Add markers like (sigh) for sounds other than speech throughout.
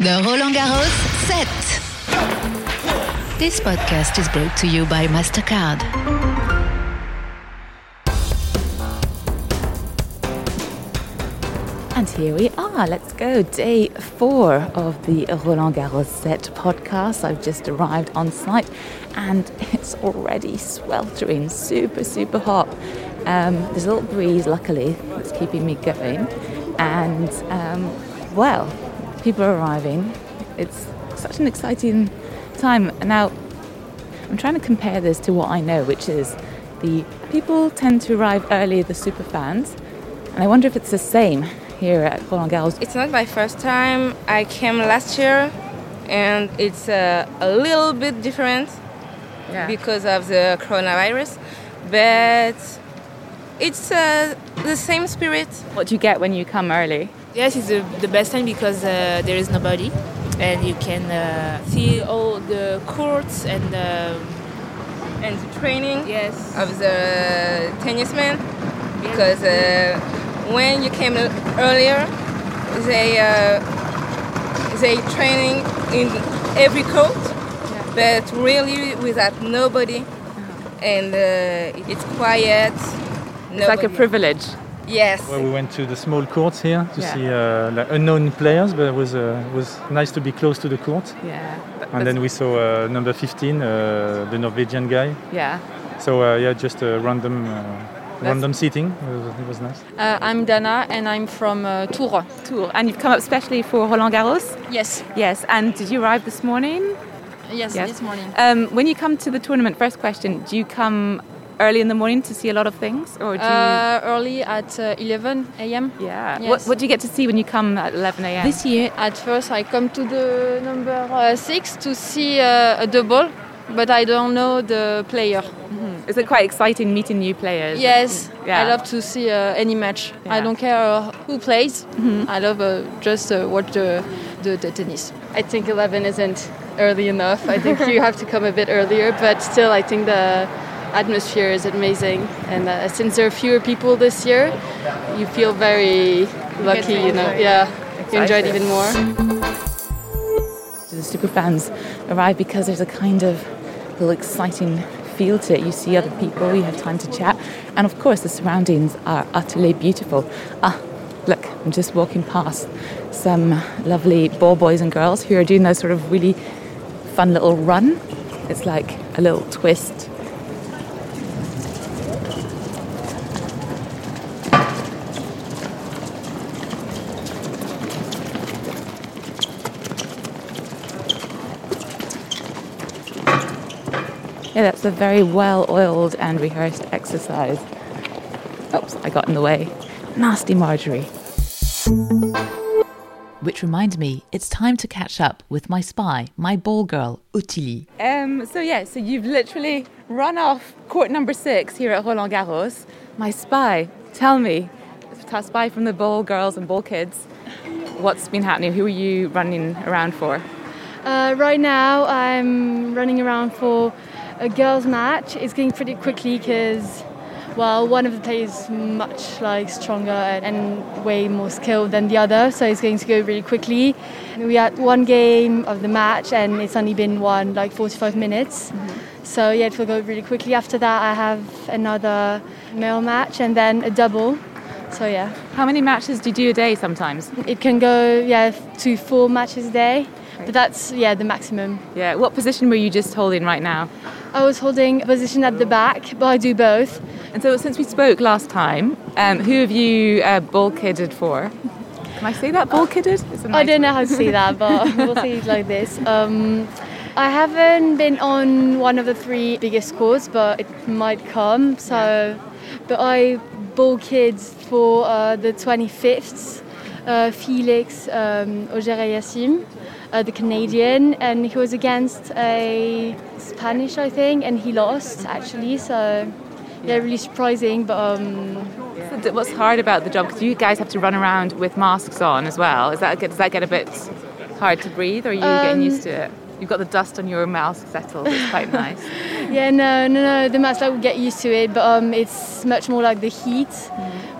The Roland Garros set. This podcast is brought to you by MasterCard. And here we are. Let's go. Day four of the Roland Garros set podcast. I've just arrived on site and (laughs) it's already sweltering, super, super hot. Um, there's a little breeze, luckily, that's keeping me going. And, um, well, people are arriving. It's such an exciting time. Now, I'm trying to compare this to what I know, which is the people tend to arrive early, the super fans. And I wonder if it's the same here at Roland Garros. It's not my first time. I came last year, and it's uh, a little bit different Yeah. because of the coronavirus, but it's uh, the same spirit. What do you get when you come early? Yes, it's the, the best time because uh, there is nobody, and you can uh, see all the courts and uh, and the training yes, of the tennismen because uh, when you came earlier they uh, they training in every court but really without nobody and uh, it's quiet It's like a privilege. Yes Well, we went to the small courts here to Yeah. see uh, like unknown players, but it was uh, was nice to be close to the court. Yeah. And then we saw uh, number 15, uh, the Norwegian guy. yeah. So uh, yeah, just a random uh, random seating. It was, it was nice. Uh, I'm Dana and I'm from uh, Tours. Tour. And you've come up specially for Roland Garros? Yes, Yes. And did you arrive this morning? yes, Yes. this morning. Um, when you come to the tournament, first question, do you come early in the morning to see a lot of things? Or do you... Uh, early at uh, 11 a.m. yeah. yes. What, what do you get to see when you come at 11 a.m.? This year, at first, I come to the number uh, six to see uh, a double, but I don't know the player. Is it quite exciting meeting new players? Yes, Yeah. I love to see uh, any match. Yeah. I don't care uh, who plays. I love uh, just uh, watch the, the, the tennis. I think 11 isn't early enough. I think you have to come a bit earlier, but still, I think the atmosphere is amazing. And uh, since there are fewer people this year, you feel very lucky, you know. Yeah, you enjoy it even more. The super fans arrive because there's a kind of little exciting feel to it. You see other people, you have time to chat, and of course the surroundings are utterly beautiful. Ah, look, I'm just walking past some lovely ball boys and girls who are doing that sort of really fun little run. It's like a little twist. Yeah, that's a very well oiled and rehearsed exercise. Oops, I got in the way. Nasty Marjorie. Which reminds me, it's time to catch up with my spy, my ball girl, Utili. Um, so yeah, so you've literally run off court number six here at Roland Garros. My spy, tell me, ta spy from the ball girls and ball kids, what's been happening? Who are you running around for? Uh, right now, I'm running around for a girls' match. is going pretty quickly because, well, one of the players is much like stronger and, and way more skilled than the other, so it's going to go really quickly. We had one game of the match, and it's only been one like 45 minutes. Mm-hmm. So yeah, it will go really quickly. After that, I have another male match and then a double. So yeah, How many matches do you do a day sometimes? it can go yeah to four matches a day, but that's yeah the maximum. Yeah, what position were you just holding right now? I was holding a position at the back, but I do both. And so since we spoke last time, um, who have you uh, ball kidded for? Can I say that ball kidded? A I nice don't know how to say that, but (laughs) we'll say it like this. Um, I haven't been on one of the three biggest courts, but it might come. So, but I ball kids for uh, the 25th. Uh, Felix um, Auger-Aliassime, uh, the Canadian, and he was against a Spanish, I think, and he lost actually. So, yeah, really surprising. But um, So What's hard about the job? Because you guys have to run around with masks on as well. Is that does that get a bit hard to breathe, or are you getting Um, used to it? You've got the dust on your mouth settled. It's quite (laughs) nice. Yeah, no, no, no. The match like we get used to it, but um, it's much more like the heat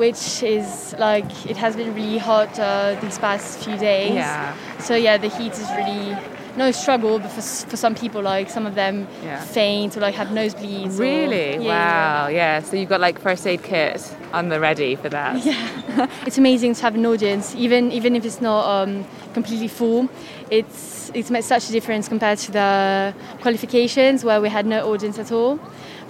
which is like it has been really hot uh, these past few days. Yeah. So yeah, the heat is really no struggle, but for, for some people, like some of them Yeah. faint or like have nosebleeds. Really? Yeah, yeah. wow. Yeah. So you've got like first aid kit on the ready for that. (laughs) Yeah. it's amazing to have an audience, even even if it's not um, completely full. It's it's made such a difference compared to the qualifications where we had no audience at all.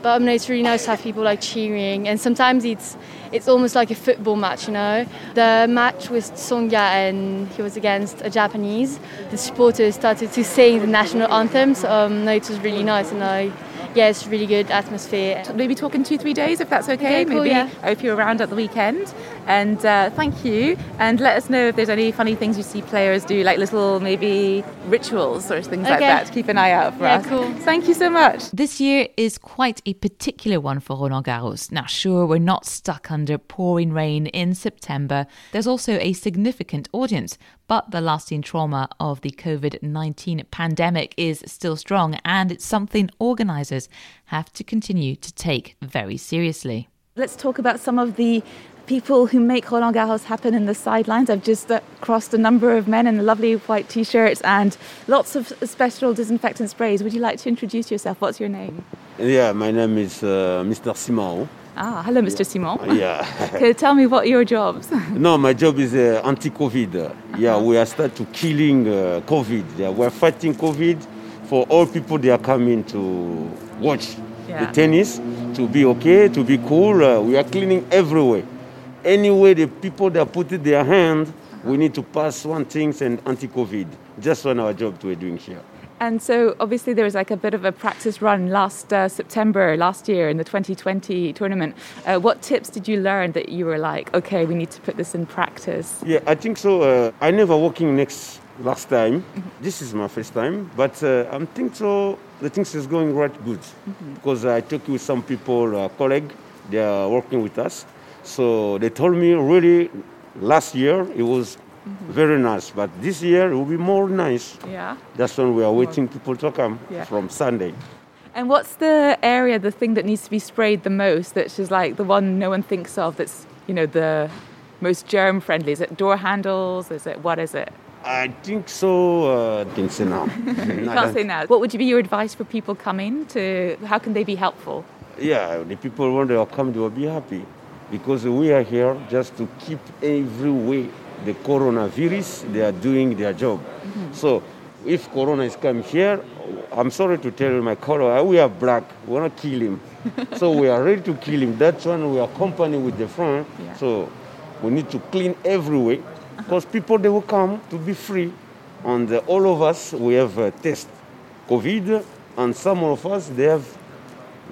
But it's really nice to have people like cheering, and sometimes it's it's almost like a football match, you know. The match with Tsonga and he was against a Japanese. The supporters started to sing the national anthem, so um, no, it was really nice, and I yeah, it's really good atmosphere. Maybe talk in two, three days if that's okay. Okay, cool, Maybe yeah. I hope you're around at the weekend. And uh, thank you. And let us know if there's any funny things you see players do, like little maybe rituals or things like Okay. that. Keep an eye out for us. Yeah, us. cool. Thank you so much. This year is quite a particular one for Roland Garros. Now, sure, we're not stuck under pouring rain in September. There's also a significant audience, but the lasting trauma of the COVID 19 pandemic is still strong, and it's something organisers have to continue to take very seriously. Let's talk about some of the people who make Roland Garros happen in the sidelines. I've just uh, crossed a number of men in lovely white t-shirts and lots of special disinfectant sprays. Would you like to introduce yourself? What's your name? Yeah, my name is uh, Mr. Simon. Ah, hello, Mr. Simon. Yeah. (laughs) Okay, tell me what your jobs. (laughs) no, my job is uh, anti-COVID. Yeah, we are start to killing uh, COVID. Yeah, we are fighting COVID for all people they are coming to watch Yeah. the tennis, to be okay, to be cool. Uh, we are cleaning everywhere. Anyway, the people that put their hand, we need to pass one things and anti-COVID. Just on our job we're doing here. And so, obviously, there was like a bit of a practice run last uh, September last year in the 2020 tournament. Uh, what tips did you learn that you were like, okay, we need to put this in practice? Yeah, I think so. Uh, I never working next last time. This is my first time, but uh, I'm think so. The things is going right good because I talked with some people, uh, colleague, they are working with us. So they told me really last year it was very nice, but this year it will be more nice. Yeah. That's when we are waiting people to come Yeah. from Sunday. And what's the area, the thing that needs to be sprayed the most? That's just like the one no one thinks of. That's you know the most germ friendly. Is it door handles? Is it what is it? I think so. Uh, I think so now. (laughs) You (laughs) can't say now. What would be your advice for people coming to? How can they be helpful? Yeah, the people when they come, they will be happy because we are here just to keep every way the coronavirus. They are doing their job. So, if corona is come here, I'm sorry to tell you, my color, we are black. We want to kill him. (laughs) so we are ready to kill him. That's when we are company with the front. Yeah. So we need to clean every way because people they will come to be free. And uh, all of us we have uh, test COVID, and some of us they have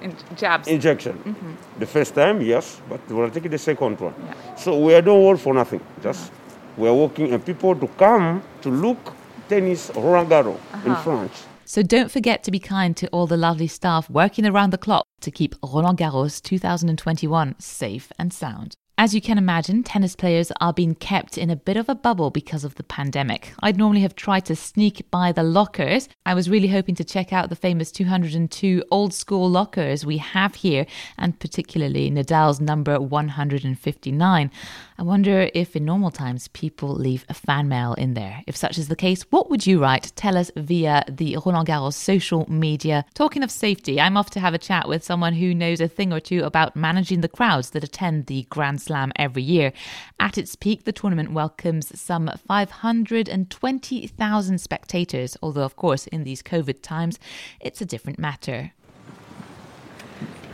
In jabs. injection. Mm-hmm. The first time, yes, but we're taking the second one. So we are don't work for nothing. Just we are working and people to come to look tennis Roland Garros in Uh-huh. France. So don't forget to be kind to all the lovely staff working around the clock to keep Roland Garros 2021 safe and sound. As you can imagine, tennis players are being kept in a bit of a bubble because of the pandemic. I'd normally have tried to sneak by the lockers. I was really hoping to check out the famous 202 old school lockers we have here, and particularly Nadal's number 159. I wonder if in normal times people leave a fan mail in there. If such is the case, what would you write? Tell us via the Roland Garros social media. Talking of safety, I'm off to have a chat with someone who knows a thing or two about managing the crowds that attend the Grand Slam every year. At its peak, the tournament welcomes some 520,000 spectators, although, of course, in these COVID times, it's a different matter.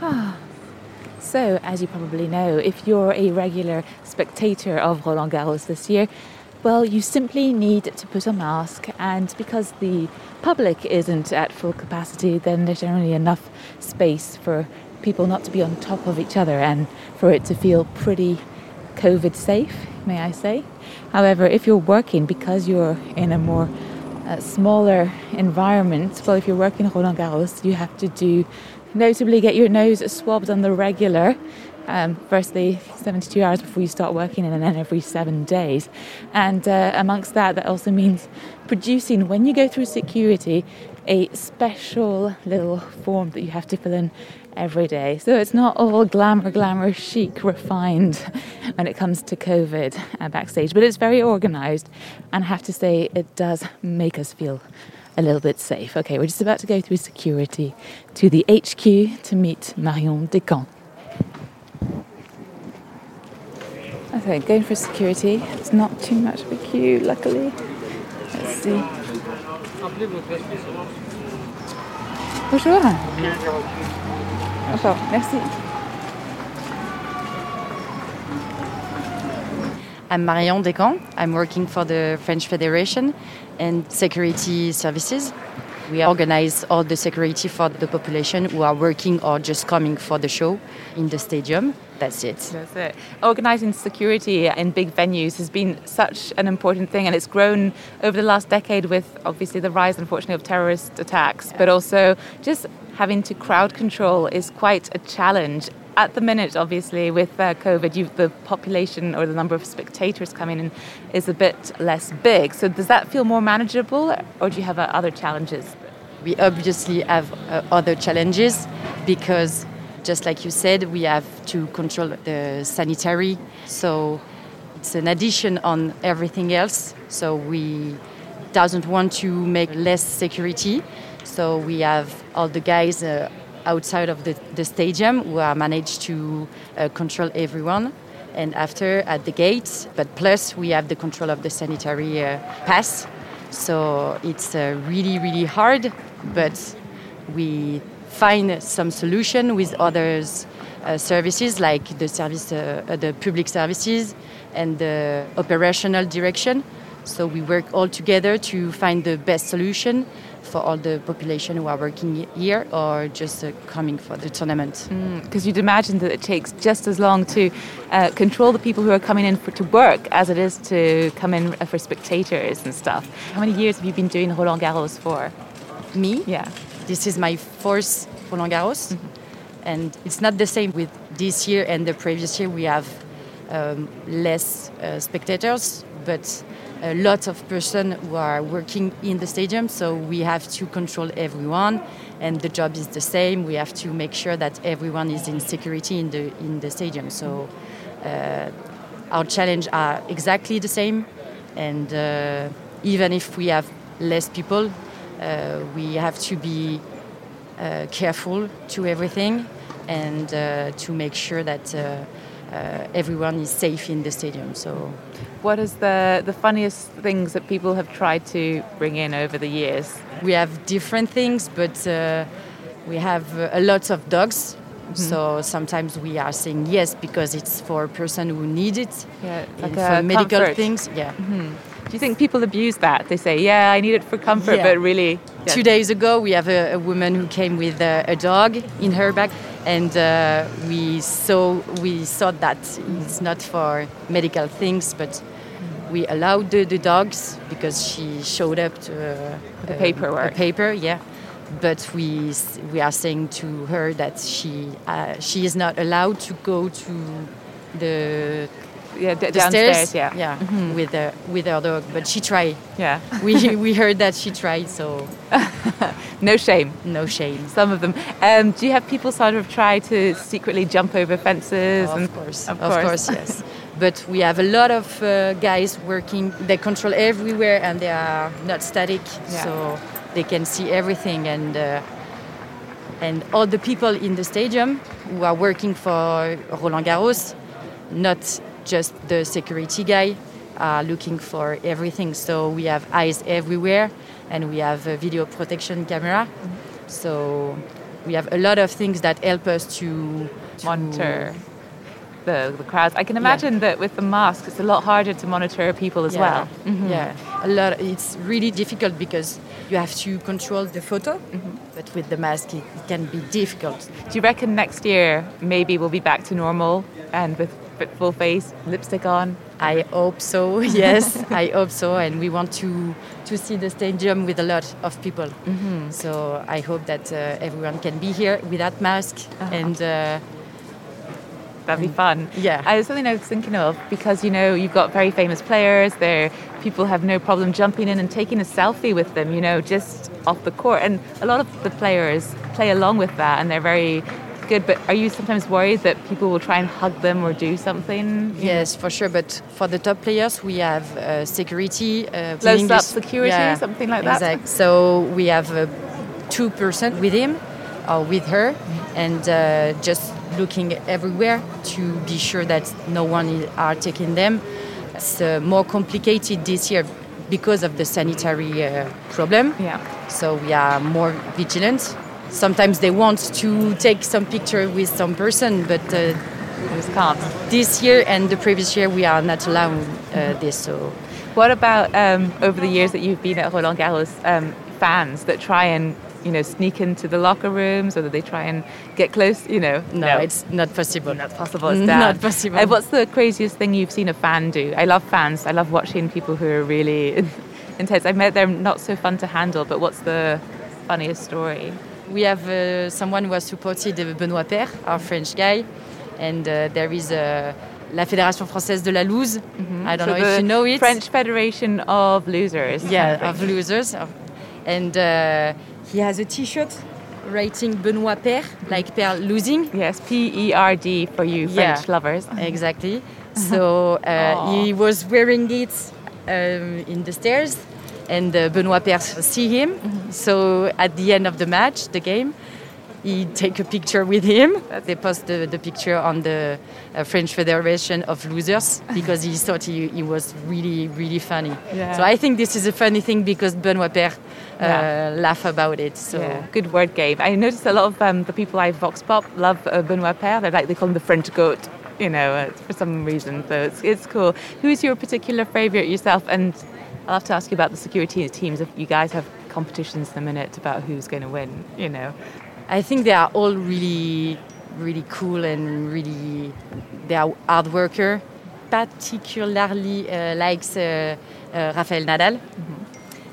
(sighs) (sighs) So, as you probably know, if you're a regular spectator of Roland Garros this year, well, you simply need to put a mask, and because the public isn't at full capacity, then there's generally enough space for people not to be on top of each other and for it to feel pretty COVID safe, may I say. However, if you're working because you're in a more uh, smaller environment, well, if you're working Roland Garros, you have to do notably get your nose swabbed on the regular. Um, firstly, 72 hours before you start working, and then every seven days. And uh, amongst that, that also means producing, when you go through security, a special little form that you have to fill in every day. So it's not all glamour, glamour, chic, refined (laughs) when it comes to COVID uh, backstage, but it's very organized. And I have to say, it does make us feel a little bit safe. Okay, we're just about to go through security to the HQ to meet Marion Descamps. Okay, going for security. It's not too much of a queue, luckily. Let's see. Bonjour. Bonjour, merci. I'm Marion Descamps. I'm working for the French Federation and Security Services. We organize all the security for the population who are working or just coming for the show in the stadium. That's it. That's it. Organising security in big venues has been such an important thing, and it's grown over the last decade with obviously the rise, unfortunately, of terrorist attacks, but also just having to crowd control is quite a challenge. At the minute, obviously, with uh, COVID, the population or the number of spectators coming in is a bit less big. So, does that feel more manageable, or do you have uh, other challenges? We obviously have uh, other challenges because just like you said, we have to control the sanitary. So it's an addition on everything else. So we doesn't want to make less security. So we have all the guys uh, outside of the, the stadium who are managed to uh, control everyone. And after at the gate, but plus we have the control of the sanitary uh, pass. So it's uh, really, really hard, but we find some solution with others uh, services like the service, uh, the public services and the operational direction. So we work all together to find the best solution for all the population who are working here or just uh, coming for the tournament. Because mm, you'd imagine that it takes just as long to uh, control the people who are coming in for, to work as it is to come in for spectators and stuff. How many years have you been doing Roland Garros for? Me? Yeah. This is my fourth Roland Garros, mm-hmm. and it's not the same with this year and the previous year. We have um, less uh, spectators, but a lot of person who are working in the stadium. So we have to control everyone, and the job is the same. We have to make sure that everyone is in security in the in the stadium. So uh, our challenge are exactly the same, and uh, even if we have less people, uh, we have to be uh, careful to everything and uh, to make sure that uh, everyone is safe in the stadium. So, what is the the funniest things that people have tried to bring in over the years? We have different things, but we have a lot of dogs Mm -hmm. So sometimes we are saying yes because it's for a person who needs it. Yeah, like for medical comfort. things. Yeah. Mm -hmm. Do you think people abuse that? They say, "Yeah, I need it for comfort," yeah. but really. Yeah. Two days ago, we have a, a woman who came with a, a, dog in her bag, and uh, we saw we thought that it's not for medical things, but we allowed the, the dogs because she showed up to uh, the paperwork. A paper, yeah. But we we are saying to her that she uh, she is not allowed to go to the yeah, d- downstairs, yeah, yeah, mm-hmm. with her with her dog. But she tried. Yeah, (laughs) we we heard that she tried. So (laughs) no shame, no shame. Some of them. Um, do you have people sort of try to secretly jump over fences? of course, of, of course. course, yes. (laughs) but we have a lot of uh, guys working. They control everywhere, and they are not static, yeah. so they can see everything and. Uh, and all the people in the stadium who are working for Roland Garros, not just the security guy are looking for everything. So we have eyes everywhere, and we have a video protection camera. Mm-hmm. So we have a lot of things that help us to, to monitor the, the crowds. I can imagine yeah. that with the mask, it's a lot harder to monitor people as yeah. well. Mm-hmm. Yeah, a lot. It's really difficult because you have to control the photo, mm-hmm. but with the mask, it, it can be difficult. Do you reckon next year maybe we'll be back to normal and with full face, lipstick on? I hope so. (laughs) Yes, I hope so. And we want to to see the stadium with a lot of people. Mm-hmm. So I hope that uh, everyone can be here without mask uh-huh. and. Uh, That'd be fun. Yeah. I was something I was thinking of because you know you've got very famous players. There, people have no problem jumping in and taking a selfie with them. You know, just off the court, and a lot of the players play along with that, and they're very good. But are you sometimes worried that people will try and hug them or do something? Yes, for sure. But for the top players, we have uh, security, uh, Close up security, something like that? Exact. So we have uh, two person with him with her, and uh, just looking everywhere to be sure that no one is, are taking them. It's uh, more complicated this year because of the sanitary uh, problem. Yeah. So we are more vigilant. Sometimes they want to take some picture with some person, but uh, can't. This year and the previous year, we are not allowing uh, this. So, What about um, over the years that you've been at Roland Garros, um, fans that try and you know sneak into the locker rooms or that they try and get close? You know, no, it's not possible. Not possible. It's (laughs) Not possible. Uh, what's the craziest thing you've seen a fan do? I love fans. I love watching people who are really (laughs) intense. I've met they're not so fun to handle, but what's the funniest story? we have uh, someone who has supported uh, Benoît Paire, our French guy, and uh, there is uh, La Fédération Française de la Loose. I don't Mm-hmm. So know if you know it. French Federation of Losers. yeah, of of losers. And uh, he has a T-shirt writing Benoît Paire, like Paire losing. Yes, P E R D for you Yeah. French lovers. Exactly. (laughs) So uh, he was wearing it um, in the stairs, and uh, Benoît Paire see him. So at the end of the match, the game, he take a picture with him. They post the, the picture on the uh, French Federation of Losers because he thought he, he was really really funny. Yeah. So I think this is a funny thing because Benoît Paire uh, Yeah. laugh about it. So. Yeah, good word game. I noticed a lot of um, the people I Vox Pop love uh, Benoit Paire. They're like they call him the French goat, you know, uh, for some reason. So it's, it's cool. Who's your particular favourite yourself? And I'll have to ask you about the security teams. If you guys have competitions in a minute about who's going to win, you know. I think they are all really, really cool and really they are hard worker. Particularly uh, likes uh, uh, Rafael Nadal,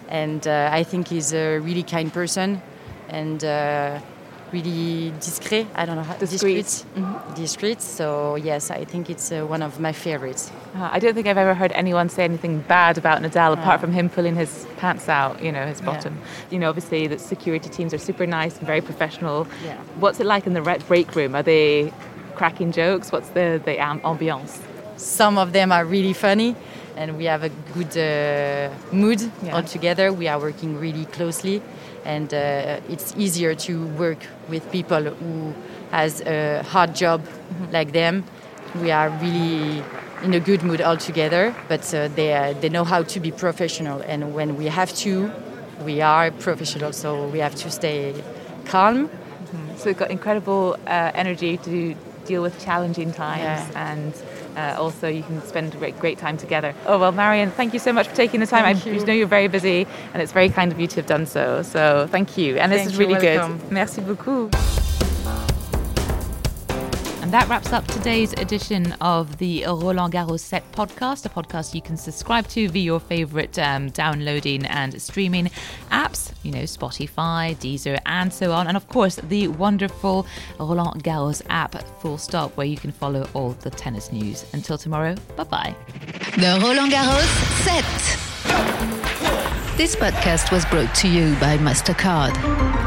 and uh, I think he's a really kind person. And uh, really discreet. I don't know how Discreet. discreet. Discreet. So yes, I think it's uh, one of my favorites. Uh, I don't think I've ever heard anyone say anything bad about Nadal apart from him pulling his pants out, you know, his Yeah. bottom. You know, obviously the security teams are super nice and very professional. Yeah. What's it like in the re- break room? Are they cracking jokes? What's the, the am- ambiance? Some of them are really funny, and we have a good uh, mood Yeah. all together. We are working really closely, and uh, it's easier to work with people who has a hard job like them. We are really in a good mood all together, but uh, they uh, they know how to be professional, and when we have to, we are professional. So we have to stay calm. So we've got incredible uh, energy to deal with challenging times Yeah. and uh, also you can spend great, great time together. Oh, well, Marion, thank you so much for taking the time. Thank I you. know you're very busy and it's very kind of you to have done so. So thank you. And this Thank is really good. Merci beaucoup. That wraps up today's edition of the Roland Garros Set podcast, a podcast you can subscribe to via your favorite um, downloading and streaming apps, you know, Spotify, Deezer, and so on. And of course, the wonderful Roland Garros app, full stop, where you can follow all the tennis news. Until tomorrow, bye bye. The Roland Garros set. This podcast was brought to you by MasterCard.